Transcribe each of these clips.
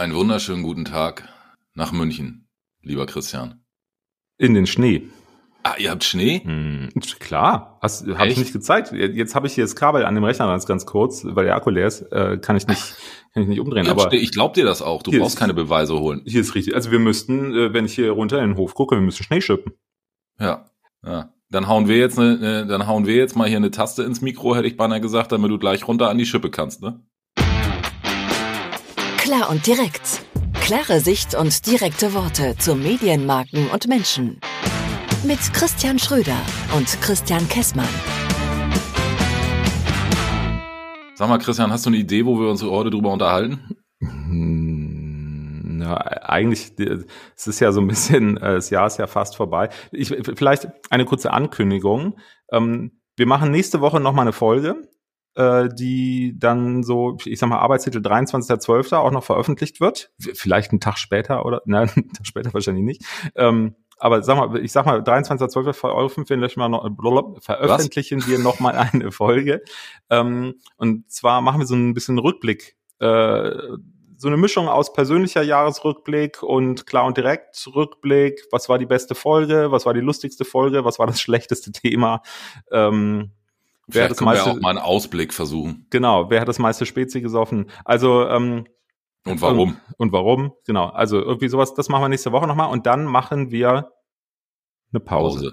Einen wunderschönen guten Tag nach München, lieber Christian. In den Schnee. Ah, ihr habt Schnee? Hm, klar, hast habe ich nicht gezeigt. Jetzt habe ich hier das Kabel an dem Rechner ganz, ganz kurz, weil der Akku leer ist, äh, kann ich nicht, kann ich nicht umdrehen. Habt aber. Ich glaub dir das auch. Du brauchst ist- keine Beweise holen. hier ist richtig. Also wir müssten, äh, wenn ich hier runter in den Hof gucke, wir müssen Schnee schippen. Ja, ja. Dann hauen wir jetzt ne, dann hauen wir jetzt mal hier eine Taste ins Mikro, hätte ich beinahe gesagt, damit du gleich runter an die Schippe kannst, ne? Klar und direkt. Klare Sicht und direkte Worte zu Medienmarken und Menschen. Mit Christian Schröder und Christian Kessmann. Sag mal, Christian, hast du eine Idee, wo wir uns heute drüber unterhalten? Hm, Na, eigentlich, es ist ja so ein bisschen, äh, das Jahr ist ja fast vorbei. Ich, vielleicht eine kurze Ankündigung. Ähm, wir machen nächste Woche nochmal eine Folge, äh, die dann so, ich sag mal, Arbeitstitel 23.12. auch noch veröffentlicht wird. Vielleicht einen Tag später oder, nein, einen Tag später wahrscheinlich nicht. Ähm, aber sag mal, ich sag mal, 23.12. veröffentlichen wir noch, blablabla, veröffentlichen wir noch mal eine Folge. Ähm, und zwar machen wir so ein bisschen Rückblick. Äh, so eine Mischung aus persönlicher Jahresrückblick und klar und direkt Rückblick. Was war die beste Folge? Was war die lustigste Folge? Was war das schlechteste Thema? Ähm, wer Vielleicht hat das können wir meiste, auch mal einen Ausblick versuchen. genau, wer hat das meiste Spezi gesoffen? Also, ähm, Und warum? und, und warum? Genau. Also irgendwie sowas, das machen wir nächste Woche nochmal und dann machen wir eine Pause.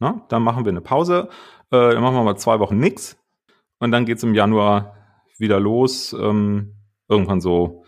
Ne? Dann machen wir eine Pause. Äh, dann machen wir mal zwei Wochen nix. Und dann geht's im Januar wieder los. Ähm, irgendwann so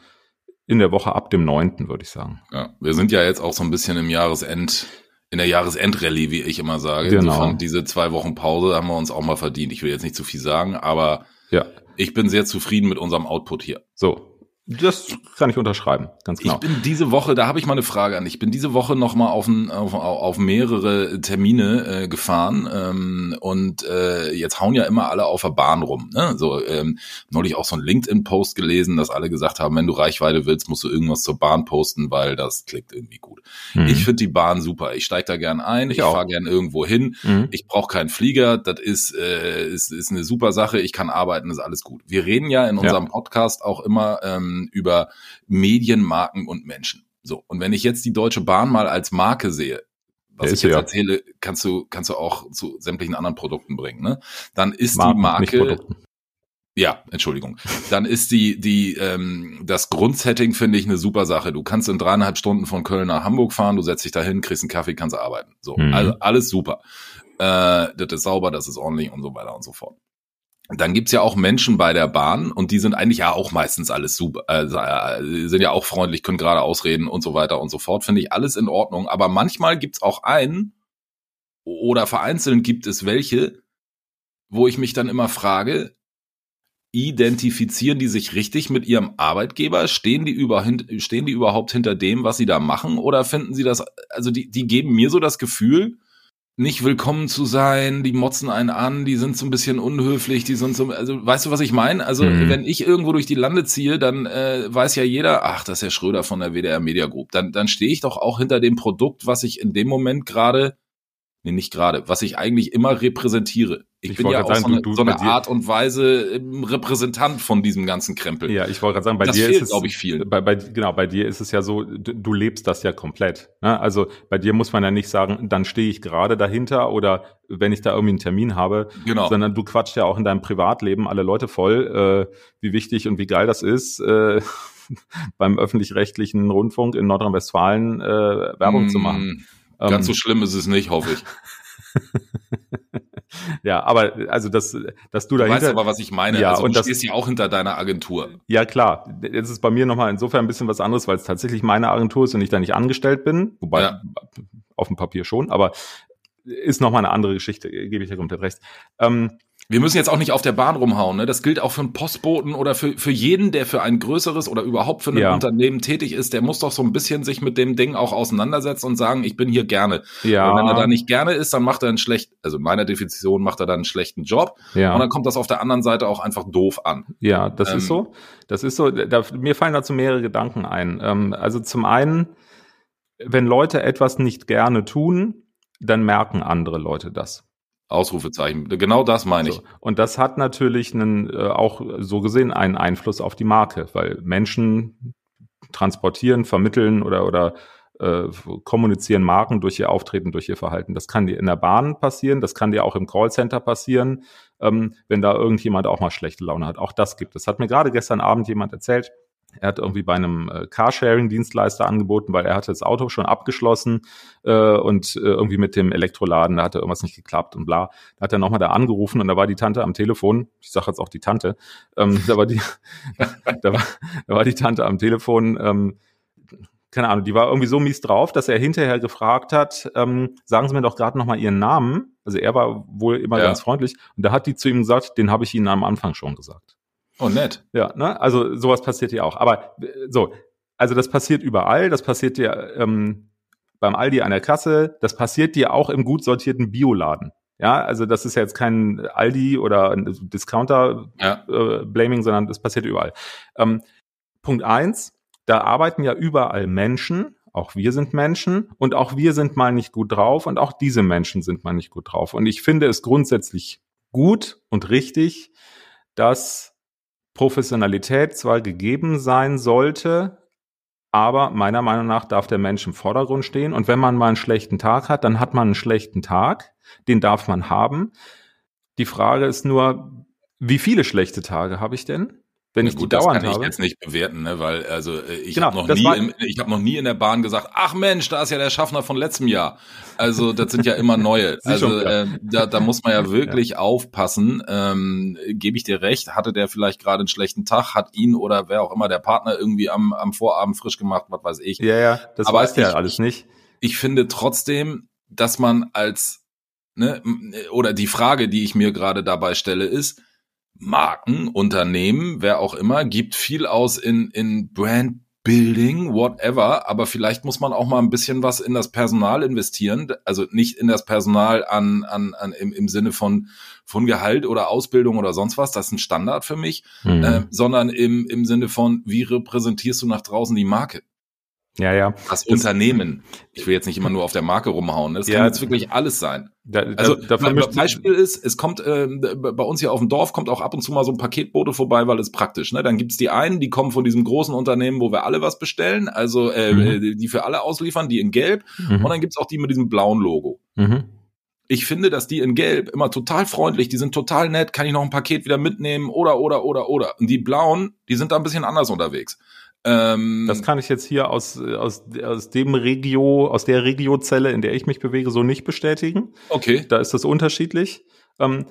in der Woche ab dem 9., würde ich sagen. Ja, wir sind ja jetzt auch so ein bisschen im Jahresend, in der Jahresendrallye, wie ich immer sage. Genau. Insofern, diese zwei Wochen Pause haben wir uns auch mal verdient. Ich will jetzt nicht zu viel sagen, aber Ja. ich bin sehr zufrieden mit unserem Output hier. So. Das kann ich unterschreiben. Ganz genau. Ich bin diese Woche, da habe ich mal eine Frage an dich. Ich bin diese Woche noch mal auf, ein, auf, auf mehrere Termine äh, gefahren ähm, und äh, jetzt hauen ja immer alle auf der Bahn rum. Ne? So ähm, neulich auch so ein LinkedIn-Post gelesen, dass alle gesagt haben, wenn du Reichweite willst, musst du irgendwas zur Bahn posten, weil das klickt irgendwie gut. Mhm. Ich finde die Bahn super. Ich steige da gern ein, ich, Ich fahre gern irgendwo hin. Mhm. Ich brauche keinen Flieger, das ist, äh, ist, ist eine super Sache, ich kann arbeiten, ist alles gut. Wir reden ja in Ja. unserem Podcast auch immer ähm, über Medien, Marken und Menschen. So, und wenn ich jetzt die Deutsche Bahn mal als Marke sehe, was Ja, ich jetzt ja. erzähle, kannst du, kannst du auch zu sämtlichen anderen Produkten bringen, ne? Dann ist Marken, die Marke, ja, Entschuldigung. Dann ist die, die, ähm, das Grundsetting finde ich eine super Sache. Du kannst in dreieinhalb Stunden von Köln nach Hamburg fahren, du setzt dich dahin, kriegst einen Kaffee, kannst arbeiten. So, Mhm. also alles super. Äh, das ist sauber, das ist ordentlich und so weiter und so fort. Dann gibt's ja auch Menschen bei der Bahn und die sind eigentlich ja auch meistens alles super, äh, äh, sind ja auch freundlich, können gerade ausreden und so weiter und so fort. Finde ich alles in Ordnung. Aber manchmal gibt's auch einen oder vereinzelt gibt es welche, wo ich mich dann immer frage, identifizieren die sich richtig mit ihrem Arbeitgeber? Stehen die, über, stehen die überhaupt hinter dem, was sie da machen? Oder finden sie das, also die, die geben mir so das Gefühl, nicht willkommen zu sein, die motzen einen an, die sind so ein bisschen unhöflich, die sind so, also weißt du, was ich meine? Also Mhm. wenn ich irgendwo durch die Lande ziehe, dann äh, weiß ja jeder, ach, das ist der Schröder von der WDR Media Group. Dann, dann stehe ich doch auch hinter dem Produkt, was ich in dem Moment gerade, nee, nicht gerade, was ich eigentlich immer repräsentiere. Ich, Ich bin ja auch sagen, so eine, du- du- so eine Art und Weise ähm, Repräsentant von diesem ganzen Krempel. Ja, ich wollte gerade sagen, bei das dir fehlt, ist es, glaube ich, viel. Bei, bei, genau, bei dir ist es ja so, du, du lebst das ja komplett. Ne? Also bei dir muss man ja nicht sagen, dann stehe ich gerade dahinter oder wenn ich da irgendwie einen Termin habe, Genau. sondern du quatscht ja auch in deinem Privatleben alle Leute voll, äh, wie wichtig und wie geil das ist, äh, beim öffentlich-rechtlichen Rundfunk in Nordrhein-Westfalen äh, Werbung zu machen. Mm, Ganz so Ähm, schlimm ist es nicht, hoffe ich. ja, aber also dass, dass du Du weißt aber, was ich meine. Ja, also und du das- stehst ja auch hinter deiner Agentur. Ja, klar. Jetzt ist bei mir nochmal insofern ein bisschen was anderes, weil es tatsächlich meine Agentur ist und ich da nicht angestellt bin. Wobei Ja. auf dem Papier schon, aber ist nochmal eine andere Geschichte, gebe ich dir komplett recht. Ähm, Wir müssen jetzt auch nicht auf der Bahn rumhauen. Ne? Das gilt auch für einen Postboten oder für, für jeden, der für ein größeres oder überhaupt für ein Ja. Unternehmen tätig ist. Der muss doch so ein bisschen sich mit dem Ding auch auseinandersetzen und sagen, ich bin hier gerne. ja, Und wenn er da nicht gerne ist, dann macht er einen schlecht, also in meiner Definition macht er dann einen schlechten Job. ja. Und dann kommt das auf der anderen Seite auch einfach doof an. Ja, das Ähm, ist so. Das ist so. Da, mir fallen dazu mehrere Gedanken ein. Ähm, also zum einen, wenn Leute etwas nicht gerne tun, dann merken andere Leute das. Ausrufezeichen. Genau das meine ich. So. Und das hat natürlich einen, äh, auch so gesehen einen Einfluss auf die Marke, weil Menschen transportieren, vermitteln oder, oder äh, kommunizieren Marken durch ihr Auftreten, durch ihr Verhalten. Das kann dir in der Bahn passieren, das kann dir auch im Callcenter passieren, ähm, wenn da irgendjemand auch mal schlechte Laune hat. Auch das gibt es. Hat mir gerade gestern Abend jemand erzählt, er hat irgendwie bei einem äh, Carsharing-Dienstleister angeboten, weil er hatte das Auto schon abgeschlossen äh, und äh, irgendwie mit dem Elektroladen, da hatte irgendwas nicht geklappt und bla. Da hat er nochmal da angerufen und da war die Tante am Telefon, ich sage jetzt auch die Tante, ähm, da, war die, da, war, da war die Tante am Telefon, ähm, keine Ahnung, die war irgendwie so mies drauf, dass er hinterher gefragt hat, ähm, sagen Sie mir doch gerade nochmal Ihren Namen. Also er war wohl immer ja. ganz freundlich. Und da hat die zu ihm gesagt, den habe ich Ihnen am Anfang schon gesagt. Oh, nett. Ja, ne? Also sowas passiert ja auch. Aber so, also das passiert überall, das passiert dir ähm, beim Aldi an der Kasse, das passiert dir auch im gut sortierten Bioladen. Ja, also das ist ja jetzt kein Aldi oder ein Discounter-Blaming, ja. äh, sondern das passiert überall. Ähm, Punkt eins, da arbeiten ja überall Menschen, auch wir sind Menschen und auch wir sind mal nicht gut drauf und auch diese Menschen sind mal nicht gut drauf. Und ich finde es grundsätzlich gut und richtig, dass Professionalität zwar gegeben sein sollte, aber meiner Meinung nach darf der Mensch im Vordergrund stehen. Und wenn man mal einen schlechten Tag hat, dann hat man einen schlechten Tag. Den darf man haben. Die Frage ist nur, wie viele schlechte Tage habe ich denn? Wenn ja, ich gut, die dauernd das kann habe. ich jetzt nicht bewerten, ne? weil also äh, ich genau, habe noch nie, ich habe noch nie in der Bahn gesagt, ach Mensch, da ist ja der Schaffner von letztem Jahr. Also das sind ja immer neue. also äh, da, da muss man ja wirklich ja. aufpassen. Ähm, Gebe ich dir recht? Hatte der vielleicht gerade einen schlechten Tag? Hat ihn oder wer auch immer der Partner irgendwie am, am Vorabend frisch gemacht? Was weiß ich? Ja, ja, das Aber weiß ja alles nicht. Ich finde trotzdem, dass man als ne oder die Frage, die ich mir gerade dabei stelle, ist Marken, Unternehmen, wer auch immer, gibt viel aus in, in Brand Building, whatever, aber vielleicht muss man auch mal ein bisschen was in das Personal investieren, also nicht in das Personal an, an, an im, im Sinne von, von Gehalt oder Ausbildung oder sonst was, das ist ein Standard für mich, mhm. äh, sondern im, im Sinne von, wie repräsentierst du nach draußen die Marke? Ja, ja. Das, das Unternehmen. Ich will jetzt nicht immer nur auf der Marke rumhauen. Das ja, kann jetzt wirklich alles sein. Da, da, also Beispiel ist, es kommt äh, bei uns hier auf dem Dorf kommt auch ab und zu mal so ein Paketbote vorbei, weil es praktisch. Ne? Dann gibt's die einen, die kommen von diesem großen Unternehmen, wo wir alle was bestellen, also äh, mhm. die für alle ausliefern, die in Gelb. Mhm. Und dann gibt's auch die mit diesem blauen Logo. Mhm. Ich finde, dass die in Gelb immer total freundlich, die sind total nett, kann ich noch ein Paket wieder mitnehmen oder oder oder oder. Und die blauen, die sind da ein bisschen anders unterwegs. Ähm, das kann ich jetzt hier aus, aus, aus dem Regio, aus der Regiozelle, in der ich mich bewege, so nicht bestätigen. Okay. Da ist das unterschiedlich. Ähm,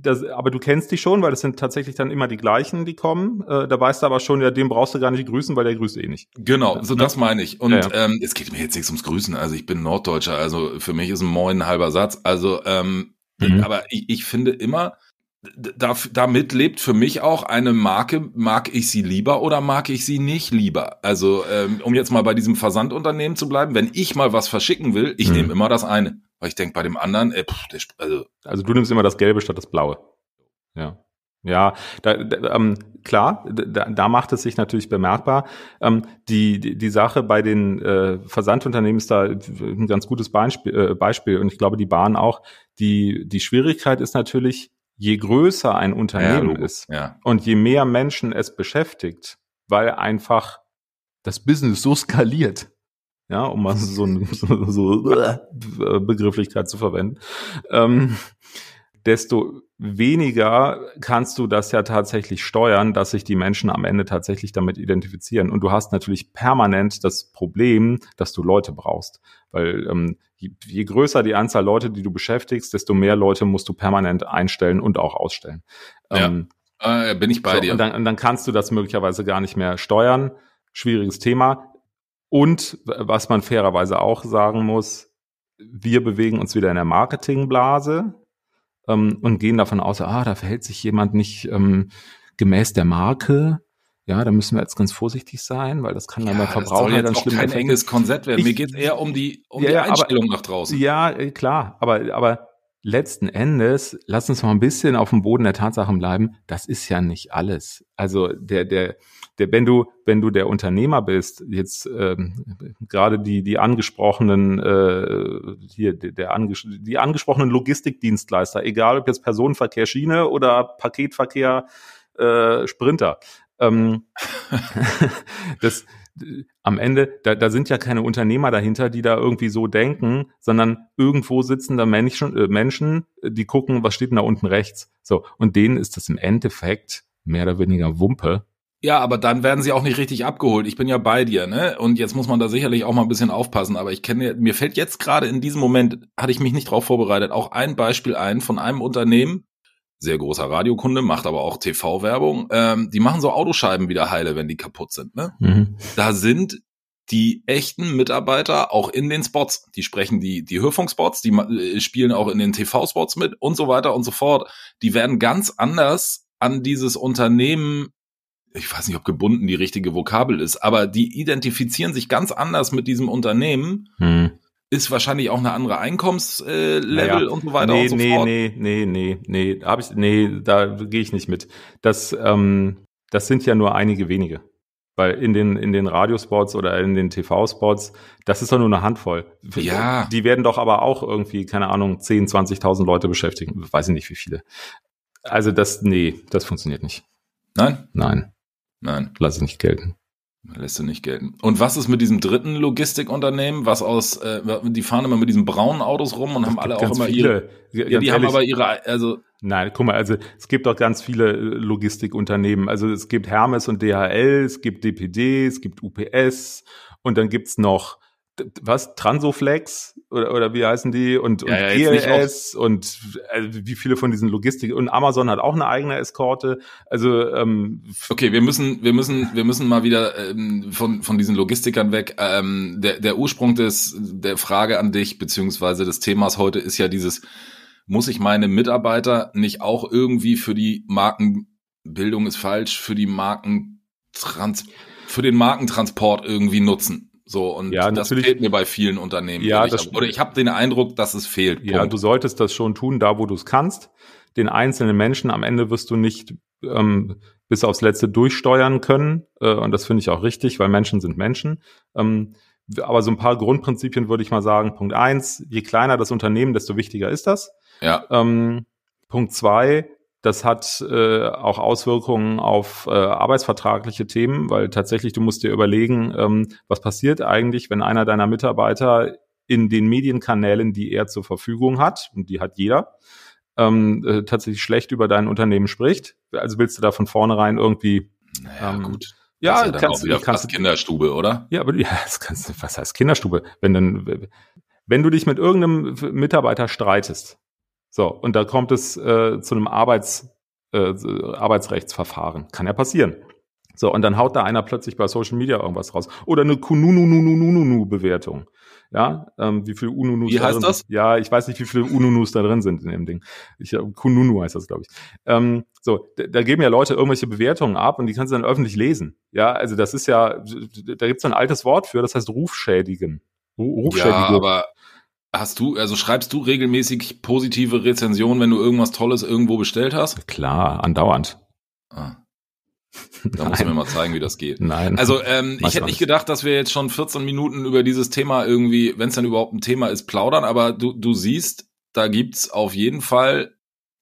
das, aber du kennst die schon, weil das sind tatsächlich dann immer die gleichen, die kommen. Äh, da weißt du aber schon, ja, den brauchst du gar nicht grüßen, weil der grüßt eh nicht. Genau, so ne? das meine ich. Und ja, ja. Ähm, es geht mir jetzt nichts ums Grüßen. Also ich bin Norddeutscher, also für mich ist ein Moin ein halber Satz. Also, ähm, mhm. aber ich, ich finde immer, da, damit lebt für mich auch eine Marke, mag ich sie lieber oder mag ich sie nicht lieber? Also, ähm, um jetzt mal bei diesem Versandunternehmen zu bleiben, wenn ich mal was verschicken will, ich hm. nehme immer das eine. Weil ich denke, bei dem anderen, äh, pff, der, also. Also du nimmst immer das Gelbe statt das Blaue. Ja. Ja, da, da, ähm, klar, da, da macht es sich natürlich bemerkbar. Ähm, die, die, die Sache bei den äh, Versandunternehmen ist da ein ganz gutes Beispiel, äh, Beispiel und ich glaube die Bahn auch. Die, die Schwierigkeit ist natürlich, je größer ein Unternehmen ja, ist ja. und je mehr Menschen es beschäftigt, weil einfach das Business so skaliert, ja, um mal so, eine so, so äh, Begrifflichkeit zu verwenden, ähm, desto weniger kannst du das ja tatsächlich steuern, dass sich die Menschen am Ende tatsächlich damit identifizieren. Und du hast natürlich permanent das Problem, dass du Leute brauchst. Weil ähm, je, je größer die Anzahl Leute, die du beschäftigst, desto mehr Leute musst du permanent einstellen und auch ausstellen. Ja. Ähm, äh, bin ich bei so, dir. Und dann, und dann kannst du das möglicherweise gar nicht mehr steuern. Schwieriges Thema. Und was man fairerweise auch sagen muss, wir bewegen uns wieder in der Marketingblase ähm, und gehen davon aus, ah, da verhält sich jemand nicht ähm, gemäß der Marke. Ja, da müssen wir jetzt ganz vorsichtig sein, weil das kann dann ja, bei Verbrauchern dann schlimm kein Effekte. enges Konzept werden. Ich, Mir geht es eher um die, um ja, die Einstellung aber, nach draußen. Ja, äh, klar, aber, aber letzten Endes, lass uns mal ein bisschen auf dem Boden der Tatsachen bleiben, das ist ja nicht alles. Also der, der, der, wenn du, wenn du der Unternehmer bist, jetzt ähm, gerade die, die angesprochenen, äh, hier, der, der anges die angesprochenen Logistikdienstleister, egal ob jetzt Personenverkehr Schiene oder Paketverkehr äh, Sprinter, ähm, das, am Ende, da, da sind ja keine Unternehmer dahinter, die da irgendwie so denken, sondern irgendwo sitzen da Menschen, äh, Menschen, die gucken, was steht denn da unten rechts. So, und denen ist das im Endeffekt mehr oder weniger Wumpe. Ja, aber dann werden sie auch nicht richtig abgeholt. Ich bin ja bei dir, ne? Und jetzt muss man da sicherlich auch mal ein bisschen aufpassen. Aber ich kenne, mir fällt jetzt gerade in diesem Moment, hatte ich mich nicht drauf vorbereitet, auch ein Beispiel ein von einem Unternehmen, sehr großer Radiokunde, macht aber auch TV-Werbung. Ähm, die machen so Autoscheiben wieder heile, wenn die kaputt sind. Ne? Mhm. Da sind die echten Mitarbeiter auch in den Spots. Die sprechen die, die Hörfunkspots, die äh, spielen auch in den TV-Spots mit und so weiter und so fort. Die werden ganz anders an dieses Unternehmen, ich weiß nicht, ob gebunden die richtige Vokabel ist, aber die identifizieren sich ganz anders mit diesem Unternehmen. Mhm ist wahrscheinlich auch eine andere Einkommenslevel äh, naja, und so weiter nee, und so nee, fort. Nee, nee, nee, nee, hab ich, nee, da gehe ich nicht mit. Das, ähm, das sind ja nur einige wenige. Weil in den, in den Radiospots oder in den TV-Spots, das ist doch nur eine Handvoll. Ja. Die werden doch aber auch irgendwie, keine Ahnung, 10, 20.000 Leute beschäftigen. Weiß ich nicht, wie viele. Also das, nee, das funktioniert nicht. Nein? Nein. Nein. Lass es nicht gelten. Lässt du nicht gelten. Und was ist mit diesem dritten Logistikunternehmen, was aus, äh, die fahren immer mit diesen braunen Autos rum und haben alle auch immer viele. ihre. Ja, die ehrlich, haben aber ihre, also. Nein, guck mal, also es gibt doch ganz viele äh, Logistikunternehmen. Also es gibt Hermes und DHL, es gibt DPD, es gibt UPS und dann gibt's noch was Transoflex oder, oder wie heißen die und, und ja, ja, ELS und also wie viele von diesen Logistik und Amazon hat auch eine eigene Eskorte. Also ähm, okay, wir müssen wir müssen wir müssen mal wieder ähm, von von diesen Logistikern weg. Ähm, der der Ursprung des der Frage an dich beziehungsweise des Themas heute ist ja dieses muss ich meine Mitarbeiter nicht auch irgendwie für die Markenbildung ist falsch für die Markentrans für den Markentransport irgendwie nutzen? So, und ja, das fehlt mir bei vielen Unternehmen. Ja, oder ich habe den Eindruck, dass es fehlt. Ja, Punkt. du solltest das schon tun, da wo du es kannst. Den einzelnen Menschen am Ende wirst du nicht ähm, bis aufs Letzte durchsteuern können. Äh, und das finde ich auch richtig, weil Menschen sind Menschen. Ähm, aber so ein paar Grundprinzipien würde ich mal sagen. Punkt eins, je kleiner das Unternehmen, desto wichtiger ist das. Ja. Ähm, Punkt zwei, das hat äh, auch Auswirkungen auf äh, arbeitsvertragliche Themen, weil tatsächlich du musst dir überlegen, ähm, was passiert eigentlich, wenn einer deiner Mitarbeiter in den Medienkanälen, die er zur Verfügung hat, und die hat jeder, ähm, äh, tatsächlich schlecht über dein Unternehmen spricht. Also willst du da von vornherein irgendwie naja, ähm, gut. Ja, ja kannst du kannst Kinderstube, oder? Ja, aber ja, das kannst, was heißt Kinderstube? Wenn dann, wenn du dich mit irgendeinem Mitarbeiter streitest, so, und da kommt es äh, zu einem Arbeits, äh, Arbeitsrechtsverfahren. Kann ja passieren. So, und dann haut da einer plötzlich bei Social Media irgendwas raus. Oder eine Kununununununu-Bewertung. Ja, ähm, wie viele Ununus Wie heißt drin das? Sind. Ja, ich weiß nicht, wie viele Ununus da drin sind in dem Ding. Ich, äh, Kununu heißt das, glaube ich. Ähm, so, da, da geben ja Leute irgendwelche Bewertungen ab und die kannst du dann öffentlich lesen. Ja, also das ist ja, da gibt's ein altes Wort für, das heißt Rufschädigen. Rufschädigen. Ja, aber Hast du, also schreibst du regelmäßig positive Rezensionen, wenn du irgendwas Tolles irgendwo bestellt hast? Klar, andauernd. Ah. Da musst du mir mal zeigen, wie das geht. Nein. Also ähm, ich hätte nicht gedacht, dass wir jetzt schon 14 Minuten über dieses Thema irgendwie, wenn es dann überhaupt ein Thema ist, plaudern, aber du, du siehst, da gibt's auf jeden Fall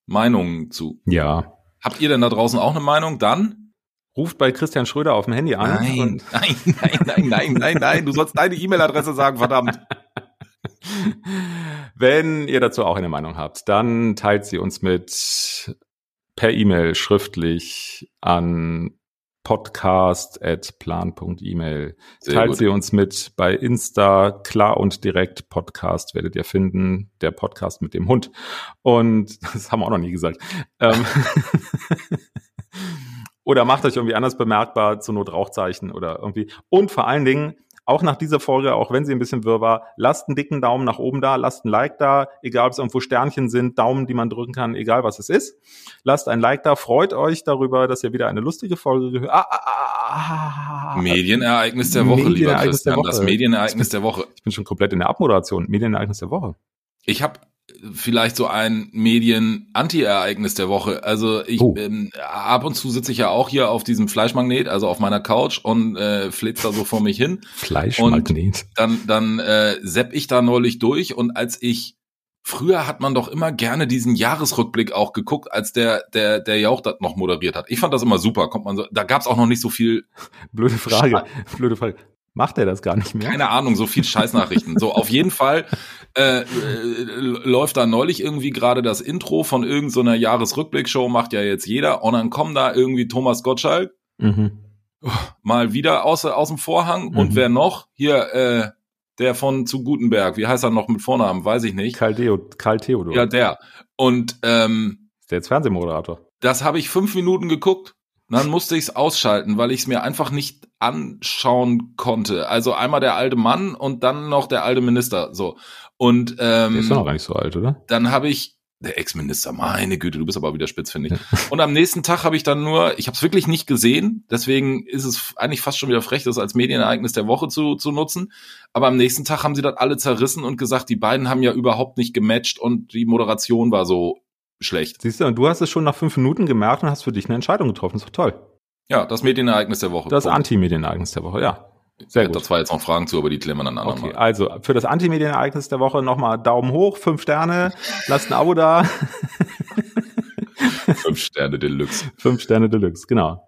Meinungen zu. Ja. Habt ihr denn da draußen auch eine Meinung? Dann? Ruft bei Christian Schröder auf dem Handy an. Nein, nein, nein, nein, nein, nein, nein. Du sollst deine E-Mail-Adresse sagen, verdammt. Wenn ihr dazu auch eine Meinung habt, dann teilt sie uns mit per E-Mail schriftlich an podcast.plan.email. Teilt gut. sie uns mit bei Insta, klar und direkt Podcast werdet ihr finden, der Podcast mit dem Hund. Und das haben wir auch noch nie gesagt. Ähm, oder macht euch irgendwie anders bemerkbar, zur Not Rauchzeichen oder irgendwie. Und vor allen Dingen, auch nach dieser Folge, auch wenn sie ein bisschen wirr war, lasst einen dicken Daumen nach oben da, lasst ein Like da, egal ob es irgendwo Sternchen sind, Daumen, die man drücken kann, egal was es ist. Lasst ein Like da, freut euch darüber, dass ihr wieder eine lustige Folge gehört. Ah, ah, ah, ah, Medienereignis der Woche, lieber Christian, das Medienereignis der Woche. Ich bin schon komplett in der Abmoderation. Medienereignis der Woche. Ich habe vielleicht so ein Medien-Anti-Ereignis der Woche. Also ich oh. ähm, ab und zu sitze ich ja auch hier auf diesem Fleischmagnet, also auf meiner Couch und äh, flitzt da so vor mich hin. Fleischmagnet. Und dann dann äh, sepp ich da neulich durch und als ich früher hat man doch immer gerne diesen Jahresrückblick auch geguckt, als der, der, der Jauch das noch moderiert hat. Ich fand das immer super. Kommt man so, da gab's auch noch nicht so viel. Blöde Frage. Blöde Frage. Macht er das gar nicht mehr? Keine Ahnung, so viel Scheißnachrichten. so, auf jeden Fall äh, äh, läuft da neulich irgendwie gerade das Intro von irgendeiner so Jahresrückblickshow, macht ja jetzt jeder. Und dann kommen da irgendwie Thomas Gottschalk Mhm. mal wieder aus, aus dem Vorhang. Und Mhm. wer noch? Hier, äh, der von zu Gutenberg. Wie heißt er noch mit Vornamen? Weiß ich nicht. Karl, Theo, Karl Theodor. Ja, der. Und ähm, Ist der jetzt Fernsehmoderator? das habe ich fünf Minuten geguckt. Dann musste ich es ausschalten, weil ich es mir einfach nicht anschauen konnte. Also einmal der alte Mann und dann noch der alte Minister. So. Und Der ist doch noch ähm, gar nicht so alt, oder? dann habe ich der Ex-Minister, meine Güte, du bist aber wieder spitz, finde ich. Und am nächsten Tag habe ich dann nur, ich habe es wirklich nicht gesehen, deswegen ist es eigentlich fast schon wieder frech, das als Medienereignis der Woche zu, zu nutzen. Aber am nächsten Tag haben sie das alle zerrissen und gesagt, die beiden haben ja überhaupt nicht gematcht und die Moderation war so schlecht. Siehst du, und du hast es schon nach fünf Minuten gemerkt und hast für dich eine Entscheidung getroffen. ist doch toll. Ja, das Medienereignis der Woche. Das. Anti-Medienereignis der Woche, ja. Ich Sehr hätte gut. da zwar jetzt noch Fragen zu, aber die klären wir dann anderen Okay, also für das Anti-Medienereignis der Woche nochmal Daumen hoch, fünf Sterne, lasst ein Abo da, Fünf Sterne Deluxe. fünf Sterne Deluxe, genau.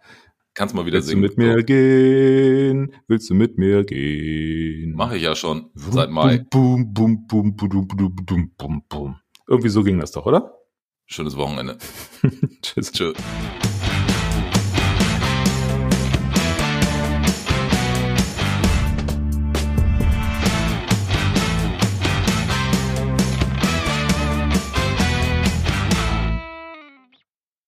Kannst mal wieder Willst du singen. mit mir gehen? Willst du mit mir gehen? Mache ich ja schon seit Mai. Bum, bum, bum, bum, bum, bum, bum, bum. Irgendwie so ging das doch, oder? Schönes Wochenende. Tschüss. Tschö.